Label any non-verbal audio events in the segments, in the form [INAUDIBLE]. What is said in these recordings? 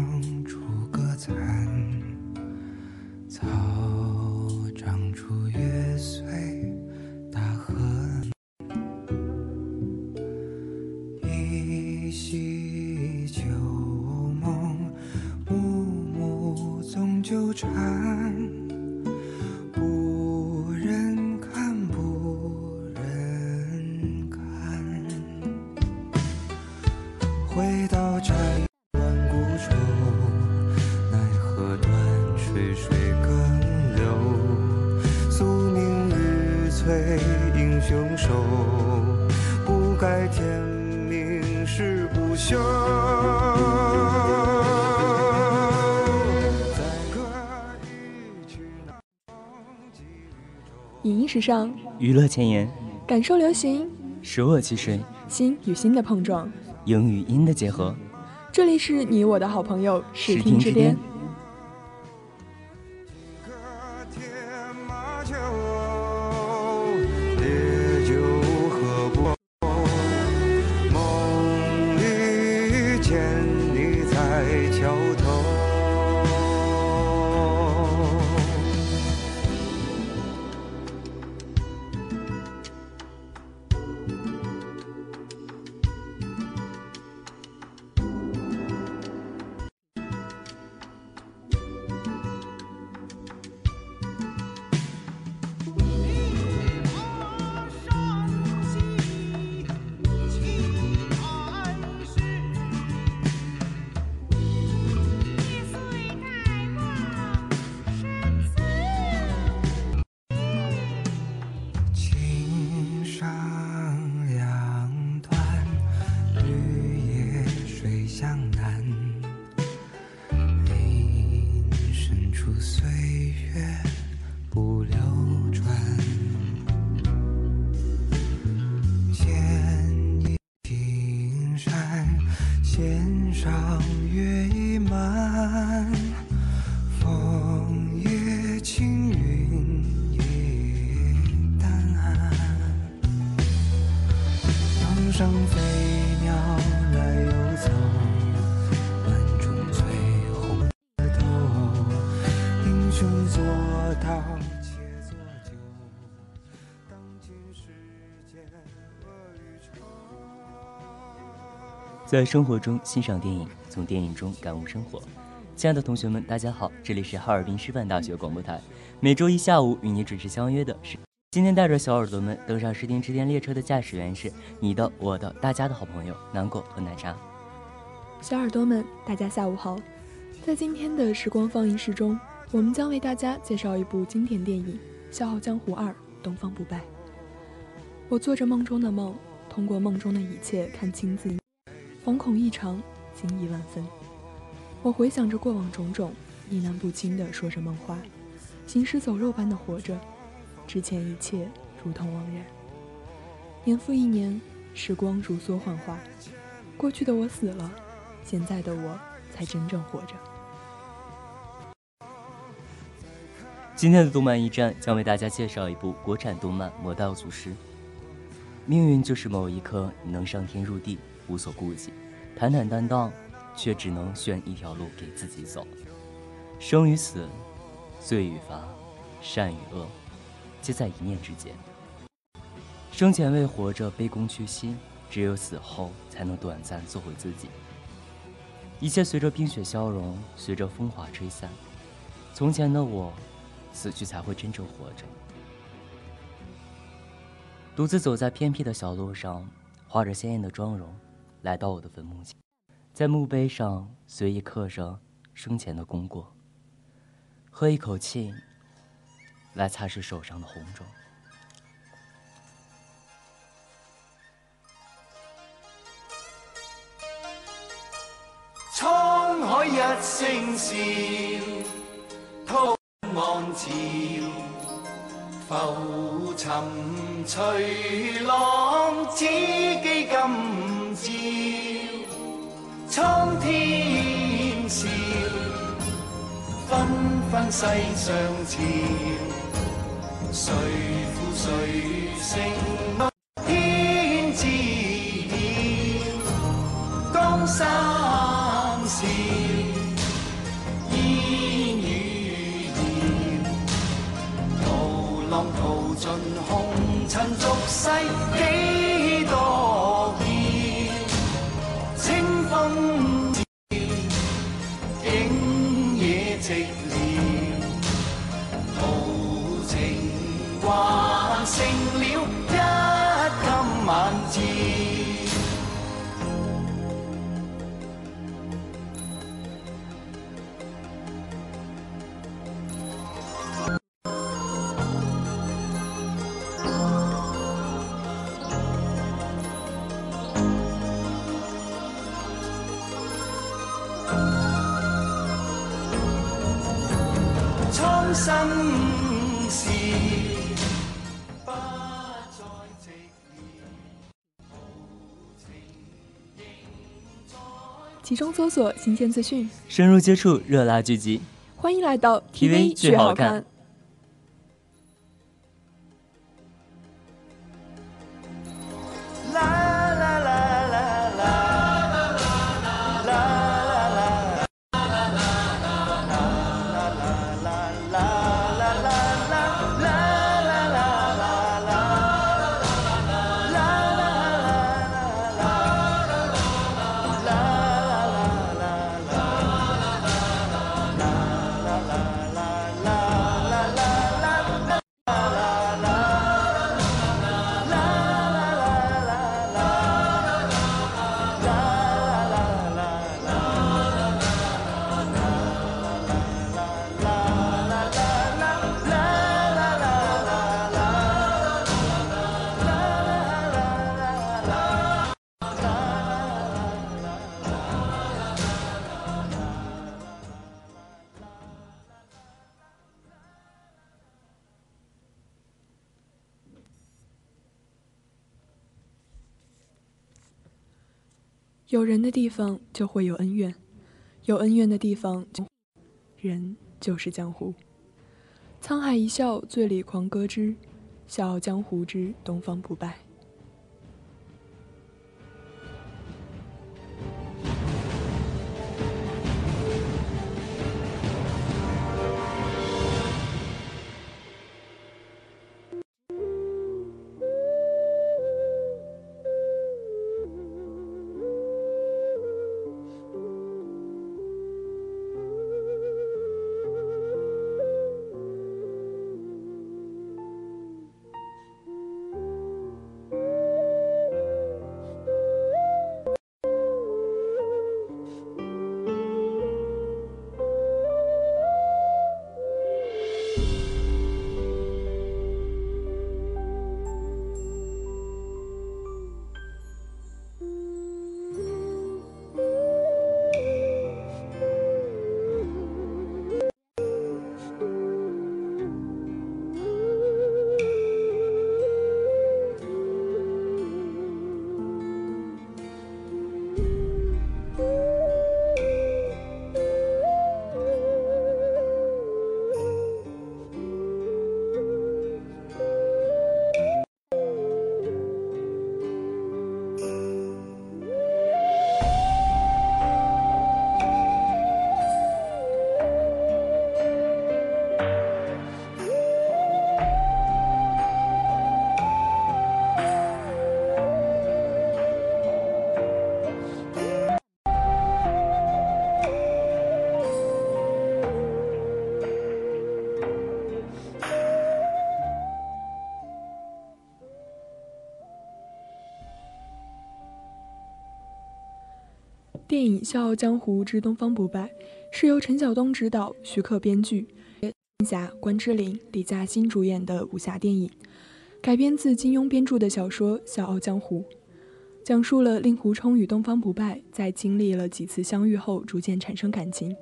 上时尚，娱乐前沿，感受流行，舍我其谁，心与心的碰撞。影与音的结合。这里是你我的好朋友视视听之巅在生活中欣赏电影，从电影中感悟生活。亲爱的同学们，大家好，这里是哈尔滨师范大学广播台，每周一下午与你准时相约的是。今天带着小耳朵们登上十天之巅列车的驾驶员是你的、我的、大家的好朋友南果和奶茶。小耳朵们，大家下午好。在今天的时光放映室中，我们将为大家介绍一部经典电影《笑傲江湖二：东方不败》。我做着梦中的梦，通过梦中的一切看清自己，惶恐异常，惊疑万分。我回想着过往种种，意难不清地说着梦话，行尸走肉般的活着，之前一切如同枉然。年复一年，时光如梭幻化，过去的我死了，现在的我才真正活着。今天的动漫驿站将为大家介绍一部国产动漫《魔道祖师》。命运就是某一刻你能上天入地，无所顾忌，坦坦荡荡，却只能选一条路给自己走。生与死，罪与罚，善与恶，皆在一念之间。生前为活着卑躬屈膝，只有死后才能短暂做回自己。一切随着冰雪消融，随着风华吹散。从前的我，死去才会真正活着。独自走在偏僻的小路上，画着鲜艳的妆容，来到我的坟墓前，在墓碑上随意刻上生前的功过。喝一口气，来擦拭手上的红肿。滄海一聲笑，濤岸潮，浮沉隨浪，纷纷世上潮谁负谁胜？其中搜索新鲜资讯，深入接触热辣剧集，欢迎来到 TV 最最好看有人的地方就会有恩怨，有恩怨的地方，人就是江湖。沧海一笑，醉里狂歌之，笑傲江湖之东方不败。笑傲江湖之东方不败》是由陈晓东执导、徐克编剧，金霞、关之琳、李嘉欣主演的武侠电影，改编自金庸编著的小说《笑傲江湖》，讲述了令狐冲与东方不败在经历了几次相遇后，逐渐产生感情。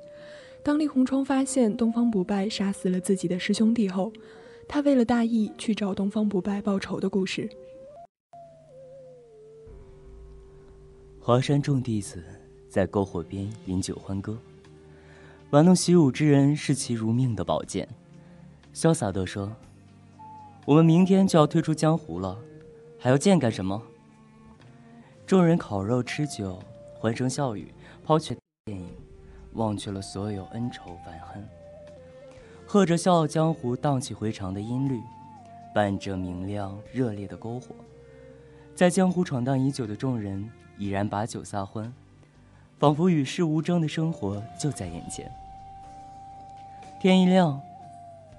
当令狐冲发现东方不败杀死了自己的师兄弟后，他为了大义去找东方不败报仇的故事。华山众弟子在篝火边饮酒欢歌，玩弄习武之人视其如命的宝剑，潇洒地说：“我们明天就要退出江湖了，还要剑干什么？”众人烤肉吃酒，欢声笑语，抛却电影，忘却了所有恩仇烦恨，喝着《笑傲江湖》荡气回肠的音律，伴着明亮热烈的篝火，在江湖闯荡已久的众人。已然把酒撒欢，仿佛与世无争的生活就在眼前。天一亮，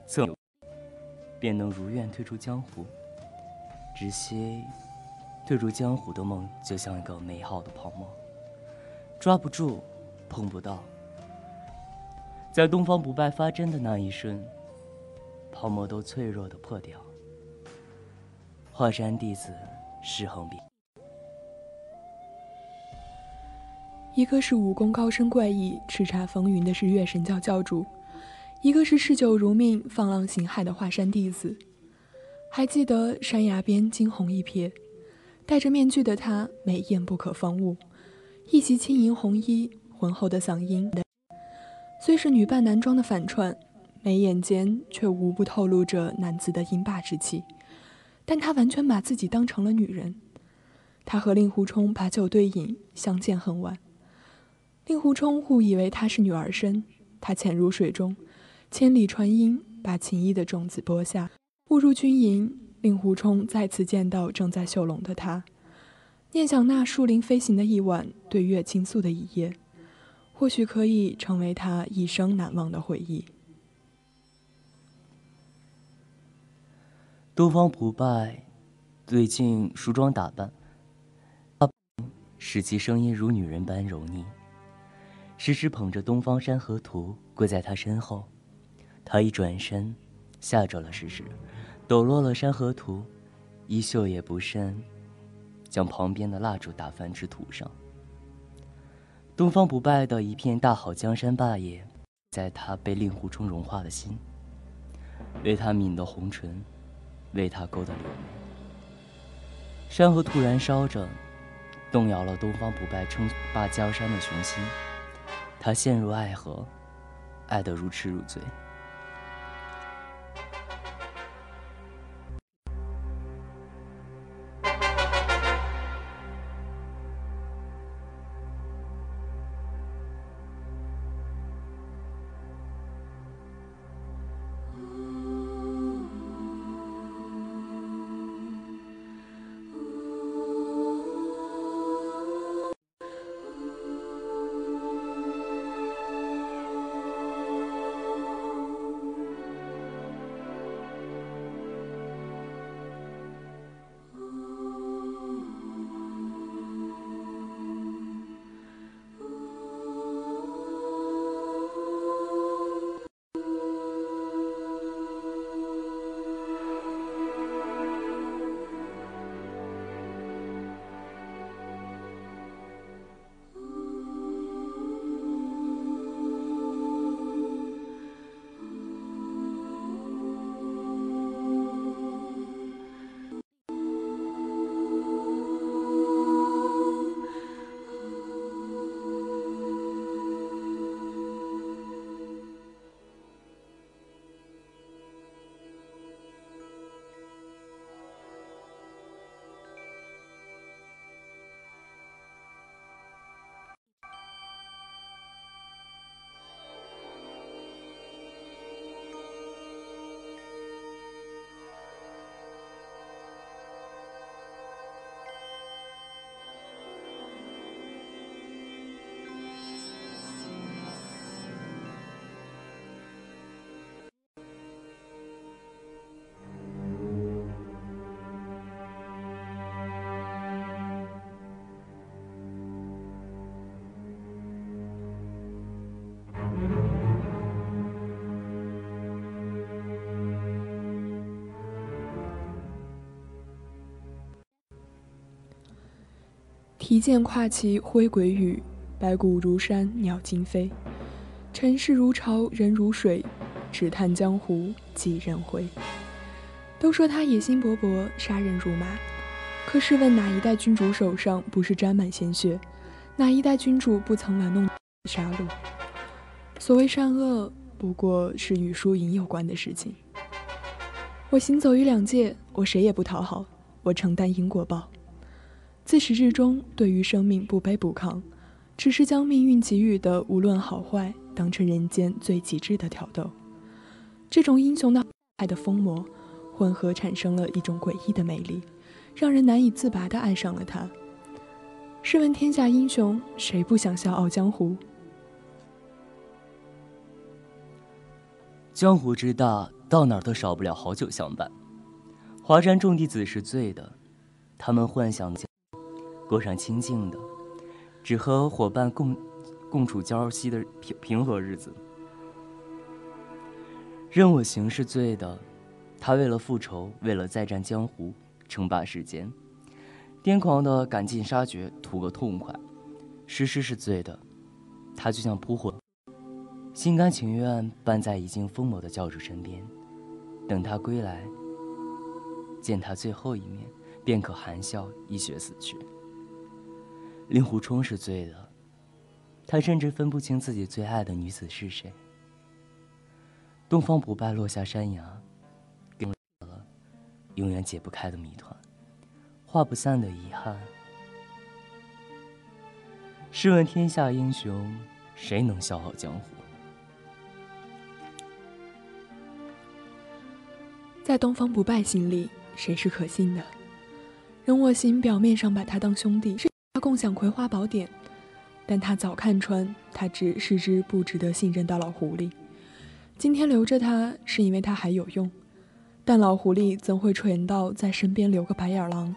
策便能如愿退出江湖。只惜，退出江湖的梦就像一个美好的泡沫，抓不住，碰不到。在东方不败发针的那一瞬，泡沫都脆弱的破掉。华山弟子尸横遍。一个是武功高深怪异、叱咤风云的日月神教教主，一个是嗜酒如命、放浪形骸的华山弟子。还记得山崖边惊鸿一瞥，戴着面具的他美艳不可方物，一袭轻盈红衣，浑厚的嗓音，虽是女扮男装的反串，眉眼间却无不透露着男子的英霸之气。但他完全把自己当成了女人。他和令狐冲把酒对饮，相见恨晚。令狐冲误以为她是女儿身，他潜入水中，千里传音，把情谊的种子播下。误入军营，令狐冲再次见到正在绣龙的她，念想那树林飞行的一晚，对月倾诉的一夜，或许可以成为他一生难忘的回忆。东方不败最近梳妆打扮，使其声音如女人般柔腻。时时捧着东方山河图跪在他身后，他一转身，吓着了时时，抖落了山河图，衣袖也不慎，将旁边的蜡烛打翻至土上。东方不败的一片大好江山霸业，在他被令狐冲融化的心，为他抿的红唇，为他勾的柳眉。山河突然烧着，动摇了东方不败称霸江山的雄心。他陷入爱河，爱得如痴如醉。提剑跨骑挥鬼羽，白骨如山鸟惊飞。尘世如潮人如水，只叹江湖几人回。都说他野心勃勃，杀人如麻。可试问哪一代君主手上不是沾满鲜血？哪一代君主不曾玩弄杀戮？所谓善恶，不过是与输赢有关的事情。我行走于两界，我谁也不讨好，我承担因果报。自始至终，对于生命不卑不亢，只是将命运给予的无论好坏，当成人间最极致的挑逗。这种英雄的爱的疯魔，混合产生了一种诡异的魅力，让人难以自拔地爱上了他。试问天下英雄，谁不想笑傲江湖？江湖之大，到哪儿都少不了好酒相伴。华山众弟子是醉的，他们幻想过上清静的，只和伙伴共共处朝夕的平平和日子。任我行是醉的，他为了复仇，为了再战江湖，称霸世间，癫狂的赶尽杀绝，图个痛快。诗诗是醉的，他就像扑火。心甘情愿伴在已经疯魔的教主身边，等他归来，见他最后一面，便可含笑一雪死去。令狐冲是醉的，他甚至分不清自己最爱的女子是谁。东方不败落下山崖，给了永远解不开的谜团，化不散的遗憾。试问天下英雄，谁能笑傲江湖？在东方不败心里，谁是可信的？任我行表面上把他当兄弟，是共享葵花宝典，但他早看穿，他只是只不值得信任的老狐狸。今天留着他，是因为他还有用，但老狐狸怎会蠢到在身边留个白眼狼？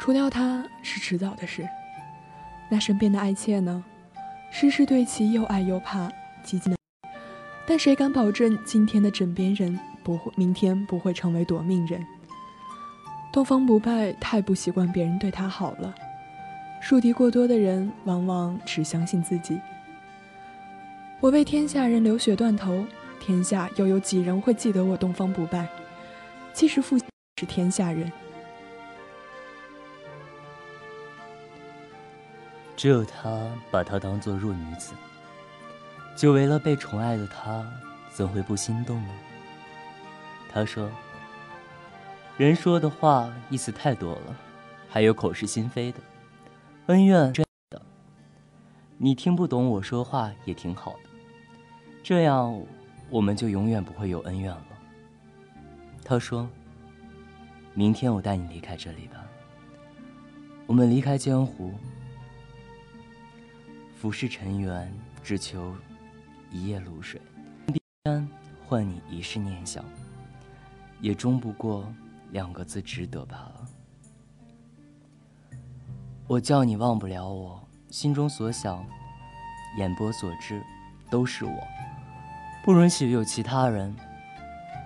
除掉他是迟早的事。那身边的爱妾呢？诗诗对其又爱又怕，极尽的，但谁敢保证今天的枕边人？不会，明天不会成为夺命人。东方不败太不习惯别人对他好了，树敌过多的人往往只相信自己。我为天下人流血断头，天下又有几人会记得我东方不败？其实父是天下人，只有他把她当做弱女子，久违了被宠爱的他，怎会不心动呢？他说：“人说的话意思太多了，还有口是心非的，恩怨这的。你听不懂我说话也挺好的，这样我们就永远不会有恩怨了。”他说：“明天我带你离开这里吧，我们离开江湖，浮世尘缘，只求一夜露水，[COUGHS] 换你一世念想。”也终不过两个字，值得罢了。我叫你忘不了我，心中所想，眼波所知，都是我。不允许有其他人，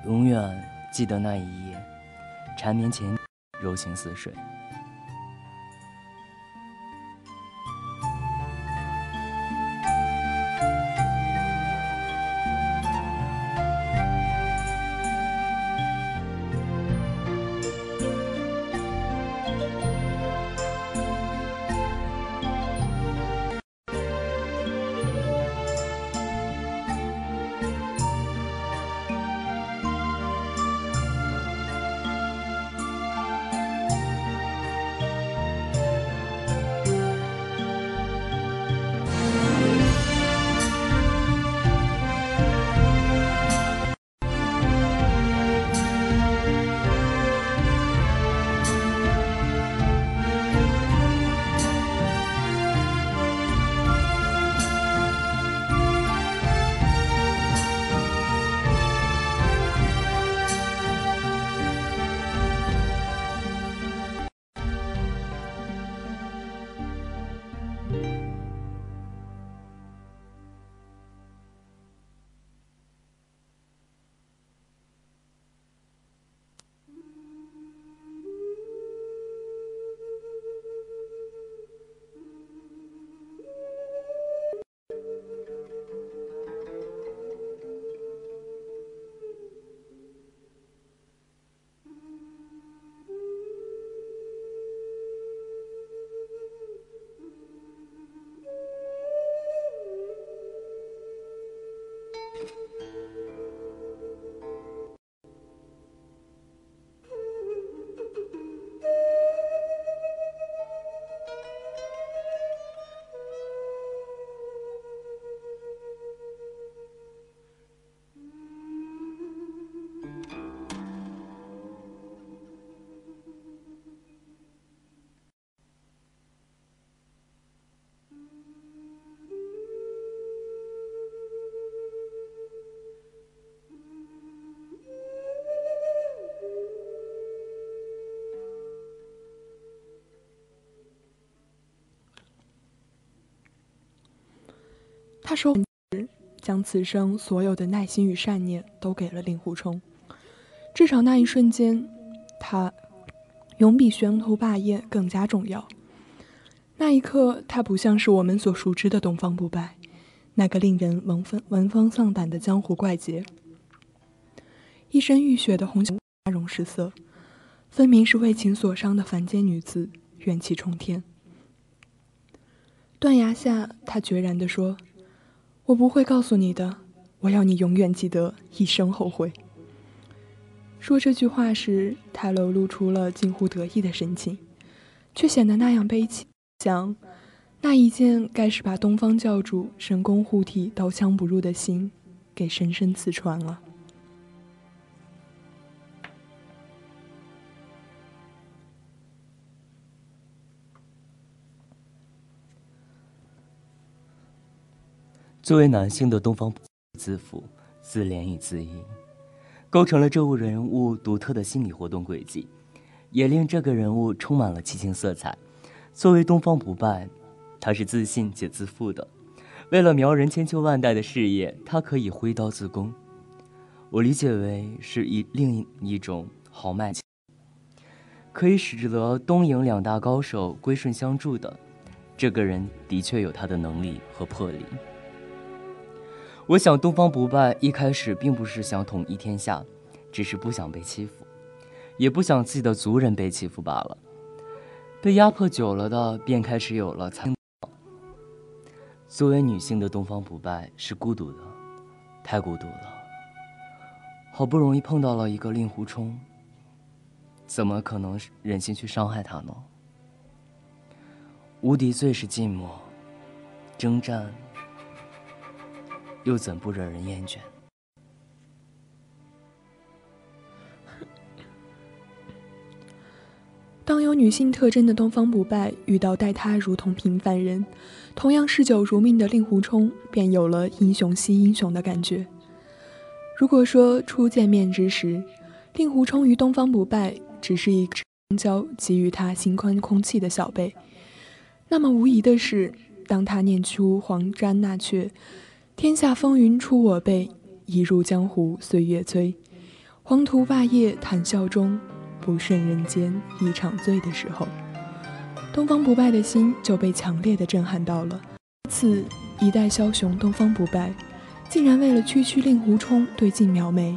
永远记得那一夜，缠绵前，柔情似水。他说将此生所有的耐心与善念都给了令狐冲。至少那一瞬间，他永比玄图霸业更加重要。那一刻，他不像是我们所熟知的东方不败，那个令人闻风闻风丧胆的江湖怪杰。一身浴血的红花容失色，分明是为情所伤的凡间女子，怨气冲天。断崖下，他决然地说：“我不会告诉你的，我要你永远记得，一生后悔。”说这句话时，他流露出了近乎得意的神情，却显得那样悲戚。想，那一剑该是把东方教主神功护体、刀枪不入的心，给深深刺穿了。作为男性的东方不自负、自怜与自义，构成了这物人物独特的心理活动轨迹，也令这个人物充满了激情色彩。作为东方不败，他是自信且自负的。为了苗人千秋万代的事业，他可以挥刀自宫。我理解为是一另一种豪迈，可以使得东瀛两大高手归顺相助的。这个人的确有他的能力和魄力。我想，东方不败一开始并不是想统一天下，只是不想被欺负，也不想自己的族人被欺负罢了。被压迫久了的，便开始有了参。作为女性的东方不败是孤独的，太孤独了。好不容易碰到了一个令狐冲，怎么可能忍心去伤害他呢？无敌最是寂寞，征战。又怎不惹人厌倦？[LAUGHS] 当有女性特征的东方不败遇到待他如同平凡人、同样嗜酒如命的令狐冲，便有了英雄惜英雄的感觉。如果说初见面之时，令狐冲与东方不败只是一个交给予他心宽空气的小辈，那么无疑的是，当他念出黄沾那阙。天下风云出我辈，一入江湖岁月催。黄图霸业谈笑中，不胜人间一场醉的时候，东方不败的心就被强烈的震撼到了。此一代枭雄东方不败，竟然为了区区令狐冲对镜描眉，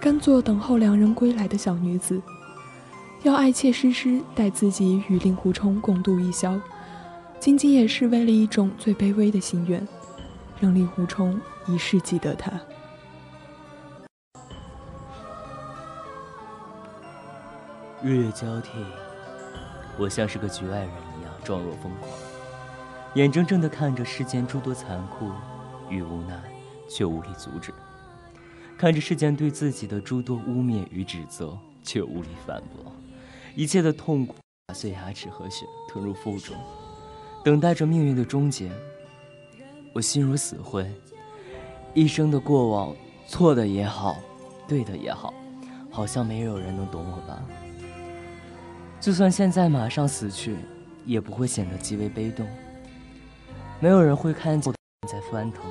甘做等候良人归来的小女子，要爱妾诗诗带自己与令狐冲共度一宵，仅仅也是为了一种最卑微的心愿。让令狐冲一世记得他。日月交替，我像是个局外人一样状若疯狂，眼睁睁地看着世间诸多残酷与无奈，却无力阻止；看着世间对自己的诸多污蔑与指责，却无力反驳。一切的痛苦打碎牙齿和血，吞入腹中，等待着命运的终结。我心如死灰，一生的过往，错的也好，对的也好，好像没有人能懂我吧。就算现在马上死去，也不会显得极为悲动。没有人会看见我在翻腾，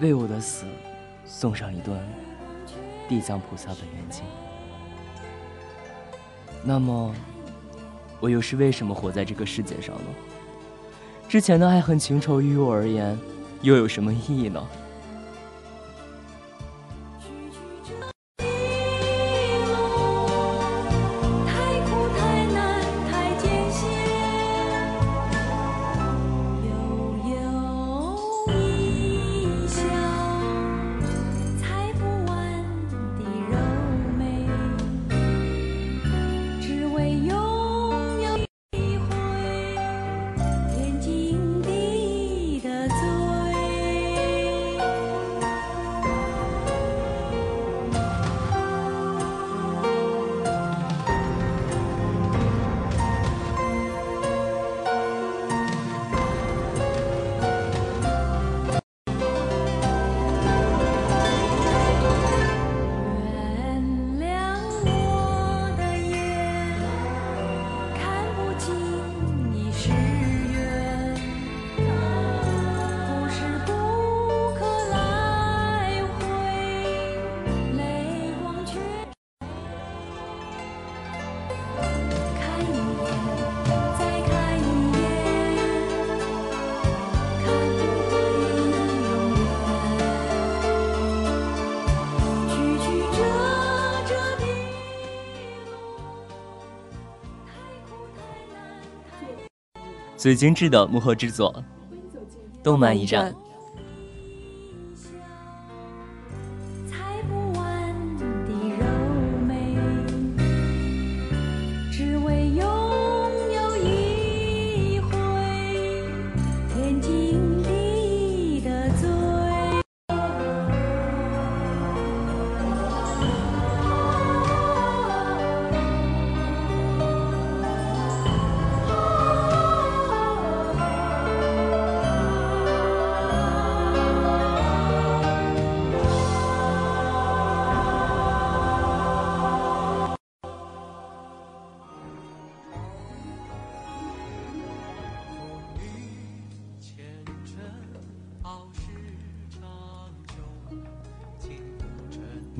为我的死送上一段地藏菩萨的冤经。那么，我又是为什么活在这个世界上呢？之前的爱恨情仇于我而言，又有什么意义呢？最精致的幕后制作，动漫驿站。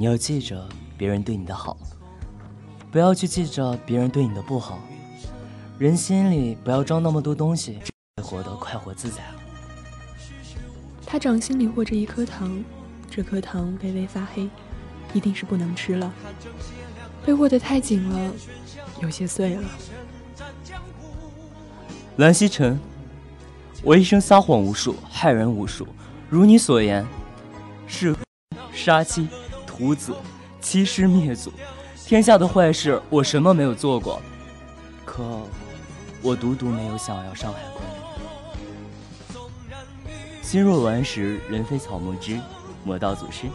你要记着别人对你的好，不要去记着别人对你的不好。人心里不要装那么多东西，活得快活自在。他掌心里握着一颗糖，这颗糖微微发黑，一定是不能吃了。被握得太紧了，有些碎了。蓝曦臣，我一生撒谎无数，害人无数，如你所言，是杀妻、屠子、欺师灭祖，天下的坏事我什么没有做过，可我独独没有想要伤害过你。心若顽石，人非草木之，魔道祖师。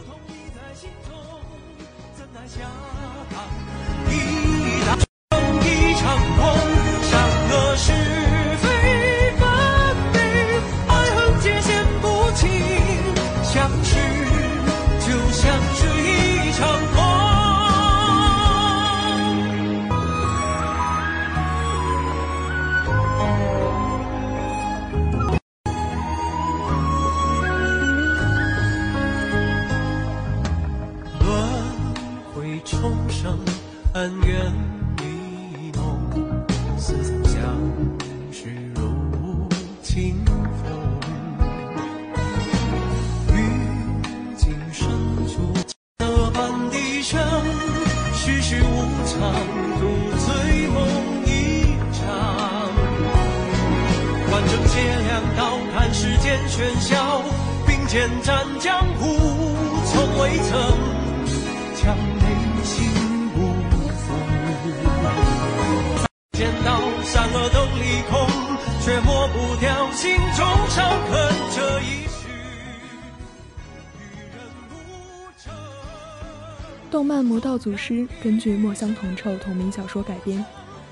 动漫《魔道祖师》根据墨香铜臭同名小说改编，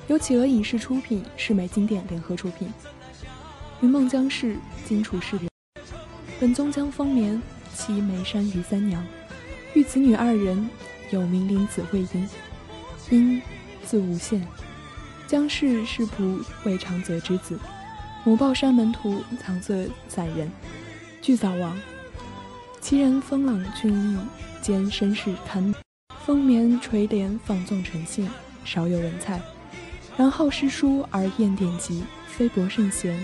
由企鹅影视出品，世美经典联合出品。云梦江氏，荆楚世人，本宗江丰年，妻眉山于三娘，育子女二人，有名灵子惠英，因字无限。江氏是仆魏长泽之子，母抱山门徒藏色散人，俱早亡。其人风朗俊逸，兼身世堪。风眠垂帘放纵诚信，少有人才。然好诗书而厌典籍，非博圣贤。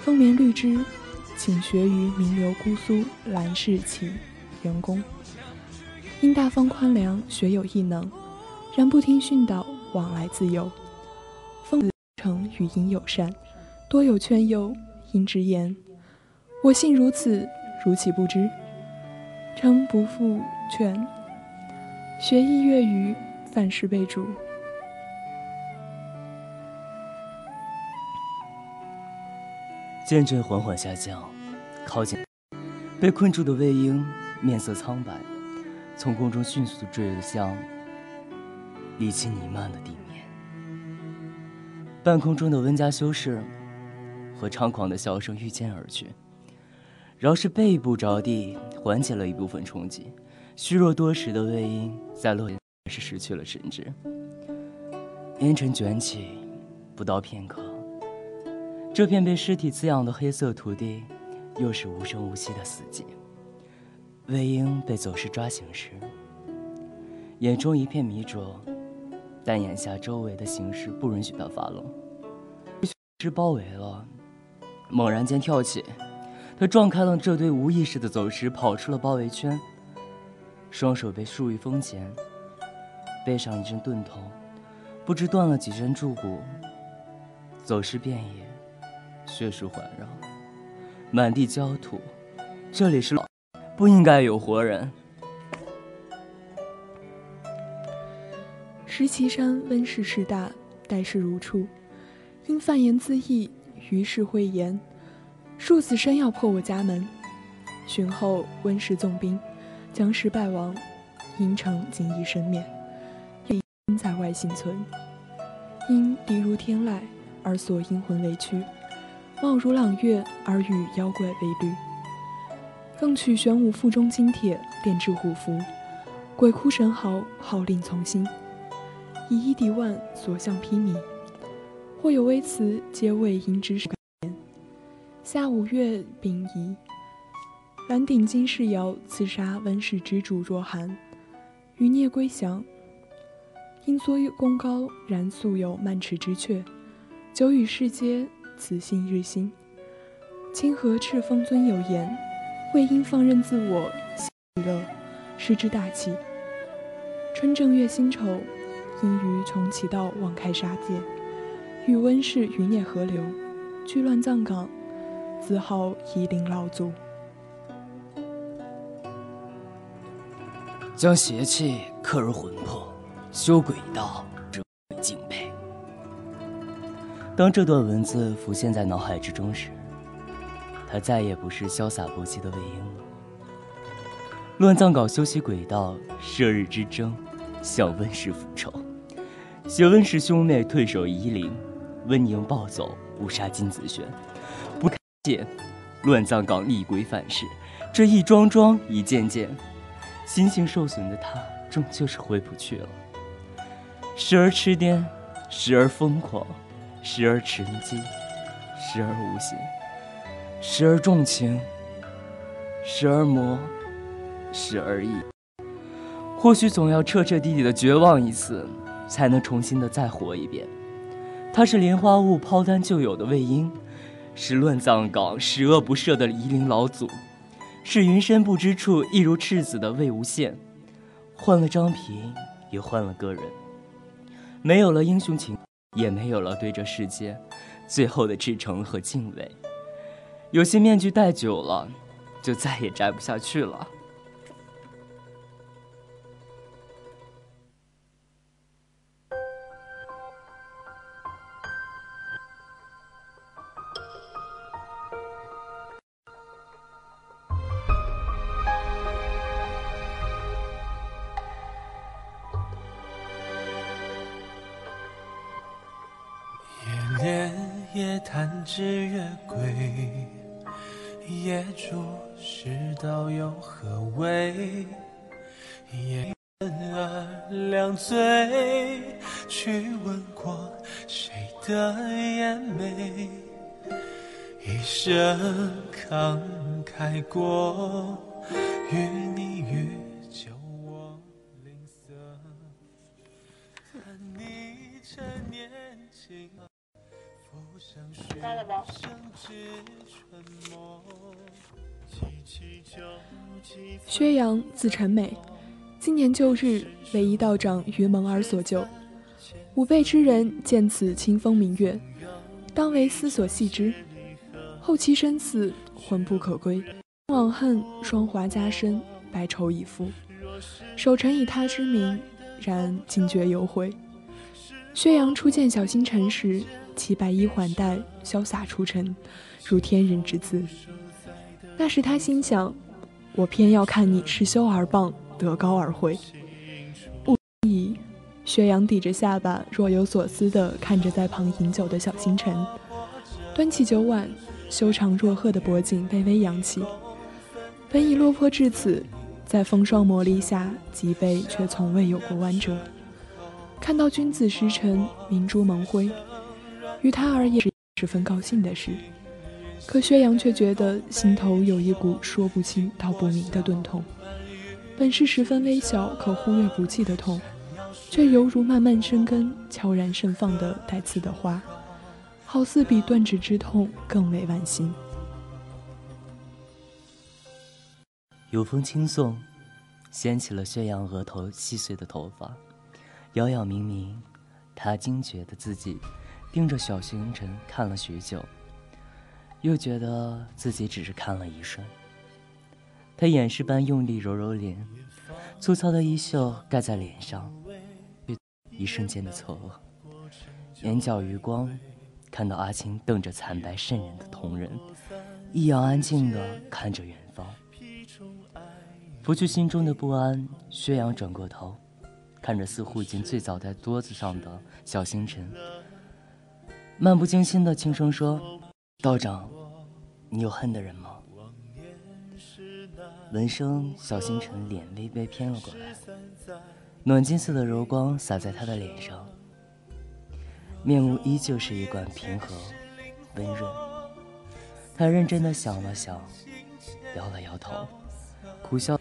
风眠绿之，请学于名流姑苏兰氏起员工。因大方宽良，学有异能，然不听训导，往来自由。风子诚与因友善，多有劝诱，因直言：我信如此，如岂不知？诚不负劝。学艺乐于范氏备注。剑阵缓缓下降，靠近被困住的魏婴，面色苍白，从空中迅速地坠向沥青弥漫的地面。半空中的温家修士和猖狂的笑声遇肩而去，饶是背部着地，缓解了一部分冲击。虚弱多时的魏婴在落还是失去了神智。烟尘卷起，不到片刻。这片被尸体滋养的黑色土地，又是无声无息的死寂。魏婴被走尸抓醒时，眼中一片迷浊，但眼下周围的形势不允许他发愣。尸包围了，猛然间跳起，他撞开了这堆无意识的走尸，跑出了包围圈，双手被束于风前，背上一阵钝痛，不知断了几根柱骨。走尸遍野，血树环绕，满地焦土。这里是不应该有活人。石岐山温室势大，待事如初。因犯言自缢，于是讳言，数死生要破我家门。寻后温氏纵兵，将士败亡，因城仅一身免，因在外幸存。因敌如天籁，而所阴魂为躯；貌如朗月，而与妖怪为侣。更取玄武腹中金铁，炼制虎符，鬼哭神嚎，号令从心。以一敌万，所向披靡。或有微词，皆为因之始夏五月丙寅，蓝鼎金世尧刺杀温氏之主若寒，余孽归降。因所有功高，然素有慢齿之阙，久与世皆此心日新。清河赤峰尊有言：为因放任自我，喜乐，失之大气。春正月辛丑，因于重启道望开杀戒。与温氏余孽合流，居乱葬岗，自号夷陵老祖。将邪气刻入魂魄，修鬼道，之敬佩。当这段文字浮现在脑海之中时，他再也不是潇洒不羁的魏婴了。乱葬岗修习鬼道，射日之争，向温氏复仇，携温氏兄妹退守夷陵。温宁暴走，误杀金子轩，不看见乱葬岗厉鬼反噬，这一桩桩一件件，心性受损的他终究是回不去了。时而痴癫，时而疯狂，时而沉寂，时而无心，时而重情，时而魔，时而异。或许总要彻彻底底的绝望一次，才能重新的再活一遍。他是莲花坞抛单就有的魏婴，是乱葬岗十恶不赦的夷陵老祖，是云深不知处一如赤子的魏无羡。换了张平，也换了个人，没有了英雄情，也没有了对这世界最后的赤诚和敬畏。有些面具戴久了，就再也摘不下去了。弹指月归，夜注世道有何为？夜儿两醉，去问过谁的眼眉？一生慷慨过，与你薛洋，字晨美，今年旧日为一道长于蒙儿所救。吾辈之人见此清风明月，当为思所系之。后其身死，魂不可归。往恨，霜华加身，白愁已负。守臣以他之名，然今觉犹悔。薛洋初见小星辰时。其白衣环带，潇洒出尘，如天人之姿。那时他心想：我偏要看你是修而谤，德高而毁。不已，薛洋抵着下巴，若有所思地看着在旁饮酒的小星辰，端起酒碗，修长若鹤的脖颈微微扬起。本已落魄至此，在风霜磨砺下，脊背却从未有过弯折。看到君子时辰，明珠蒙辉。于他而言十分高兴的事，可薛洋却觉得心头有一股说不清道不明的钝痛。本是十分微小可忽略不计的痛，却犹如慢慢生根、悄然盛放的带刺的花，好似比断指之痛更为剜心。有风轻送，掀起了薛洋额头细碎的头发，摇摇明明。他惊觉得自己盯着小星辰看了许久，又觉得自己只是看了一瞬。他掩饰般用力揉揉脸，粗糙的衣袖盖在脸上，一瞬间的错愕。眼角余光看到阿青瞪着惨白渗人的瞳仁，一样安静地看着远方。拂去心中的不安，薛洋转过头，看着似乎已经醉倒在桌子上的小星辰，漫不经心地轻声说：“道长，你有恨的人吗？”闻声，小星辰脸微微偏了过来，暖金色的柔光洒在他的脸上，面目依旧是一贯平和、温润。他认真的想了想，摇了摇头，苦笑：“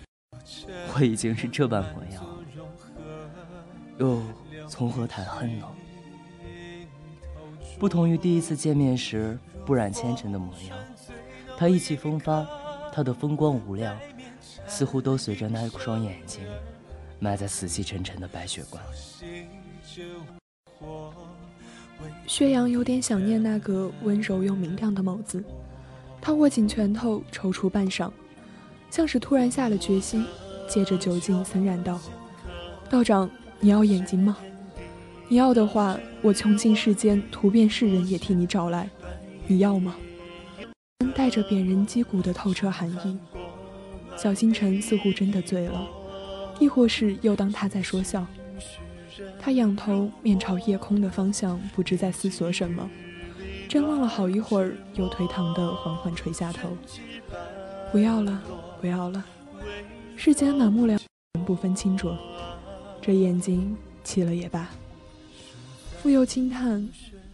我已经是这般模样，又从何谈恨呢？”不同于第一次见面时不染纤尘的模样，他意气风发，他的风光无量。似乎都随着那一双眼睛，埋在死气沉沉的白雪观。薛洋有点想念那个温柔又明亮的眸子，他握紧拳头，踌躇半晌，像是突然下了决心，借着酒劲森然道：“道长，你要眼睛吗？你要的话，我穷尽世间，图遍世人，也替你找来。你要吗？”带着贬人击鼓的透彻含义。小星辰似乎真的醉了，亦或是又当他在说笑。他仰头面朝夜空的方向，不知在思索什么。怔望了好一会儿，又颓唐地缓缓垂下头。不要了，不要了。世间满目良人不分清浊，这眼睛弃了也罢。复又轻叹，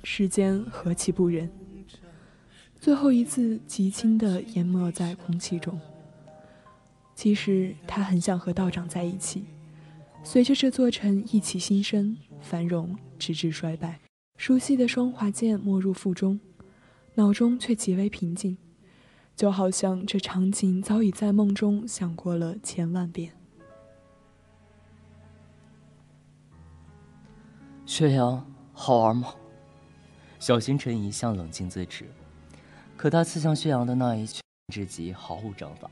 世间何其不仁。最后一字极轻地淹没在空气中。其实他很想和道长在一起，随着这座城一起新生繁荣，直至衰败。熟悉的双华剑没入腹中，脑中却极为平静，就好像这场景早已在梦中想过了千万遍。薛洋，好玩吗？小星辰一向冷静自持，可他刺向薛洋的那一拳之极毫无章法。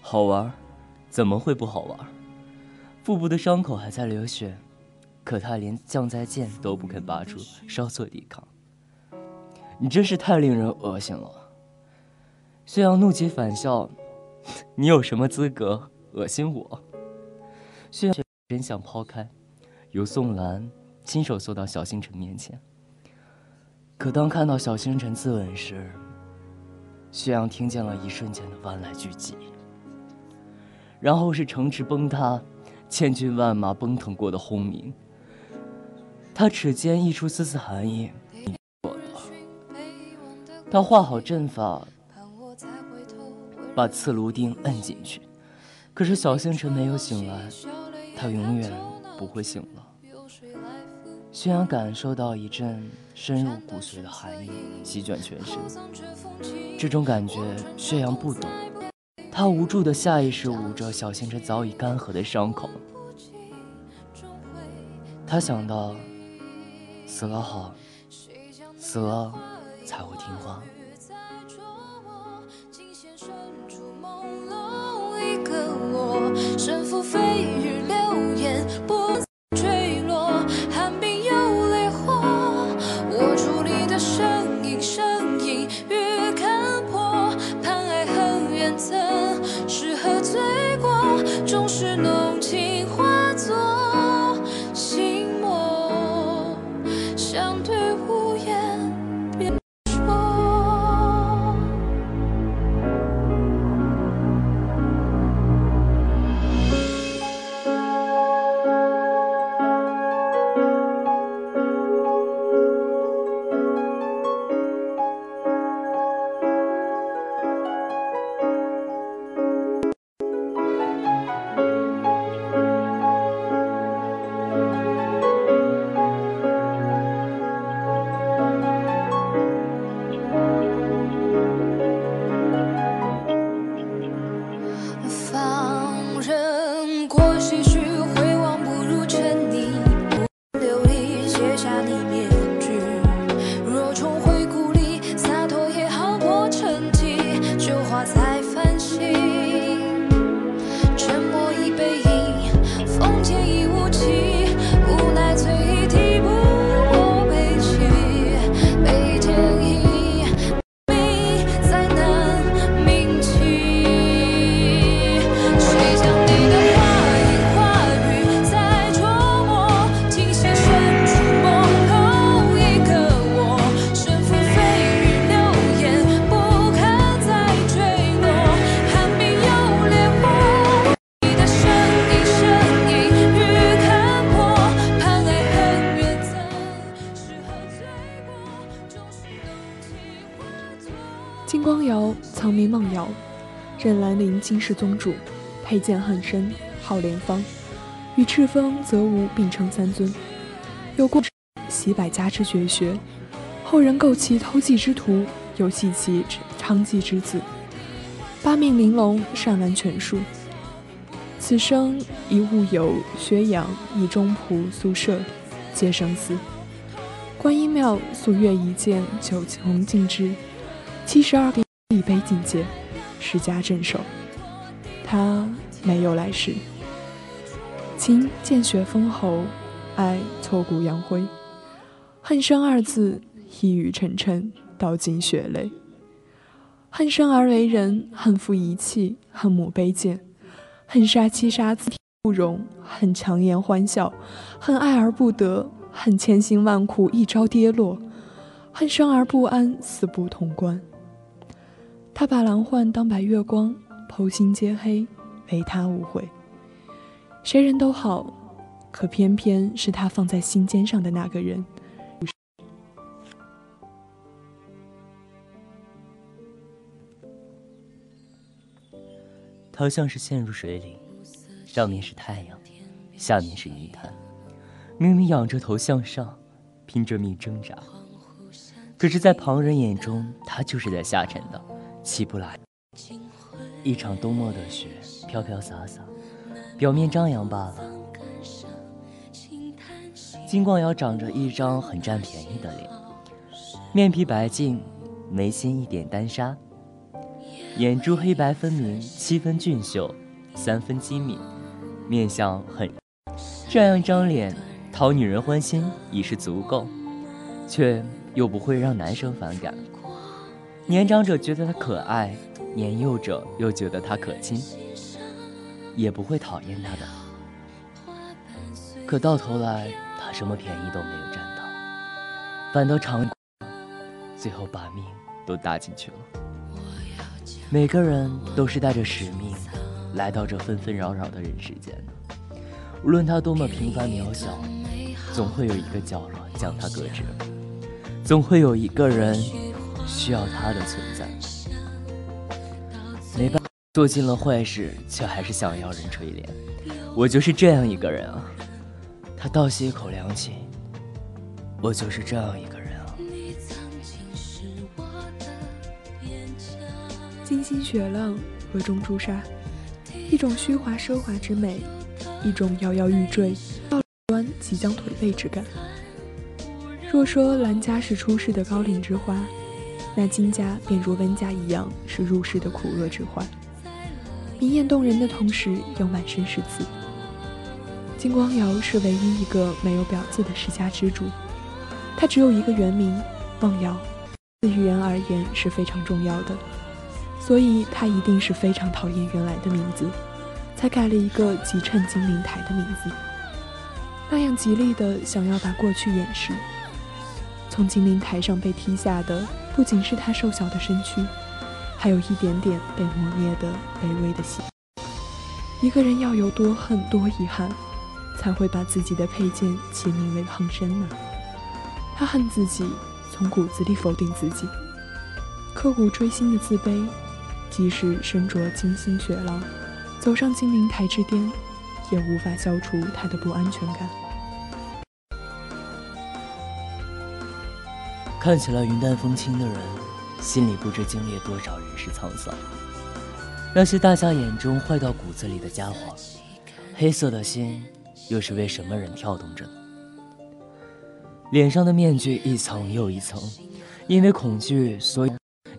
好玩，怎么会不好玩？腹部的伤口还在流血，可他连降灾剑都不肯拔出，稍作抵抗。你真是太令人恶心了！薛洋怒极反笑：“ [LAUGHS] 你有什么资格恶心我？”薛洋真想抛开，由宋兰亲手送到小星辰面前。可当看到小星辰自刎时，薛阳听见了一瞬间的万籁俱寂。然后是城池崩塌，千军万马奔腾过的轰鸣。他齿间溢出丝丝寒意，他画好阵法，把刺芦钉摁进去。可是小星辰没有醒来，他永远不会醒了。宣阳感受到一阵深入骨髓的寒意席卷全身，这种感觉，薛阳不懂。他无助的下意识捂着小星辰早已干涸的伤口，他想到，死了好，死了才会听话。相对无言，别说。金氏宗主，佩剑很深，号连芳，与赤峰、泽无并称三尊，有过习百家之绝学，后人构其偷技之徒，又系其娼妓之子。八面玲珑，善玩权术。此生一物有薛洋、以中仆、苏舍，皆生死。观音庙素月一剑，九重尽之，七十二个一杯境界，十家镇守。他没有来世。情见血封喉，爱挫骨扬灰。恨生二字，一语成谶，道尽血泪。恨生而为人，恨负遗弃，恨母卑贱，恨杀妻杀子不容，恨强颜欢笑，恨爱而不得，恨千辛万苦一朝跌落，恨生而不安，死不潼关。他把蓝幻当白月光，剖心皆黑，唯他无悔。谁人都好，可偏偏是他放在心尖上的那个人。他像是陷入水里，上面是太阳，下面是泥潭。明明仰着头向上，拼着命挣扎，可是，在旁人眼中，他就是在下沉的，起不来。一场冬末的雪，飘飘洒洒，表面张扬罢了。金光瑶长着一张很占便宜的脸，面皮白净，眉心一点丹砂。眼珠黑白分明，七分俊秀，三分机敏，面相很。这样一张脸，讨女人欢心已是足够，却又不会让男生反感。年长者觉得她可爱，年幼者又觉得他可亲，也不会讨厌他的。可到头来，她什么便宜都没有占到，反倒长，最后把命都搭进去了。每个人都是带着使命来到这纷纷扰扰的人世间的，无论他多么平凡渺小，总会有一个角落将他搁置，总会有一个人需要他的存在。没办法，做尽了坏事，却还是想要人垂怜。我就是这样一个人啊！他倒吸一口凉气，我就是这样一个人啊！金星雪浪，河中朱砂，一种虚华奢华之美，一种摇摇欲坠到端即将颓废之感。若说兰家是出世的高岭之花，那金家便如温家一样是入世的苦厄之患。明艳动人的同时，又满身是刺。金光瑶是唯一一个没有表字的世家之主，她只有一个原名望瑶，对于人而言是非常重要的。所以他一定是非常讨厌原来的名字，才改了一个极称金陵台的名字，那样极力的想要把过去掩饰。从金陵台上被踢下的不仅是他瘦小的身躯，还有一点点被磨灭的卑微的心。一个人要有多恨多遗憾，才会把自己的佩剑起名为横生呢？他恨自己，从骨子里否定自己，刻骨锥心的自卑。即使身着金星雪浪，走上金陵台之巅，也无法消除他的不安全感。看起来云淡风轻的人，心里不知经历多少人世沧桑。那些大家眼中坏到骨子里的家伙，黑色的心又是为什么人跳动着呢？脸上的面具一层又一层，因为恐惧，所以。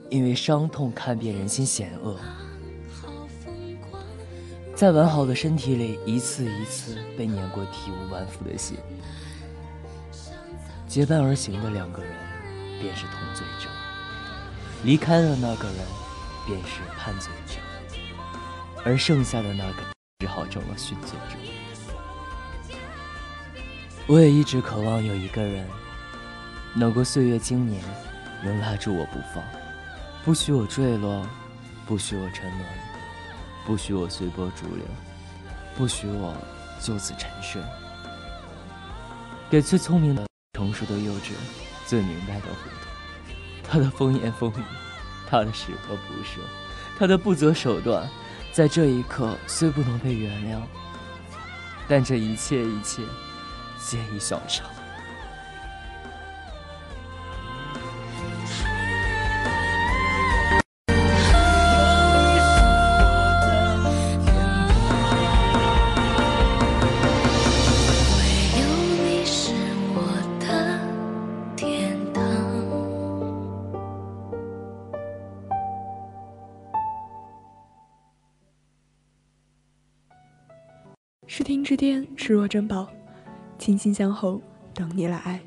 因为伤痛看遍人心险恶，在完好的身体里一次一次被碾过体无完肤的心。结伴而行的两个人便是同罪者，离开了那个人便是判罪者，而剩下的那个只好成了殉罪者。我也一直渴望有一个人，能够岁月经年，能拉住我不放。不许我坠落，不许我沉沦，不许我随波逐流，不许我就此沉睡。给最聪明的、成熟的幼稚，最明白的糊涂。他的风言风语，他的矢口不赦，他的不择手段，在这一刻虽不能被原谅，但这一切一切皆已想成。视若珍宝，倾心相候，等你来爱。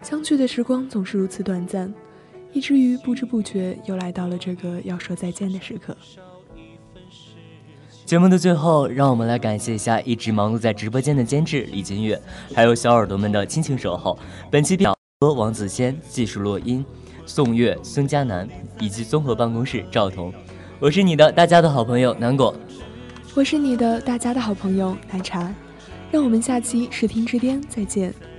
相聚的时光总是如此短暂，以至于不知不觉又来到了这个要说再见的时刻。节目的最后，让我们来感谢一下一直忙碌在直播间的监制李金月，还有小耳朵们的亲情守候。本期表播王子谦，技术落音宋月、孙佳楠，以及综合办公室赵彤。我是你的大家的好朋友南果。我是你的大家的好朋友奶茶，让我们下期视听之巅再见。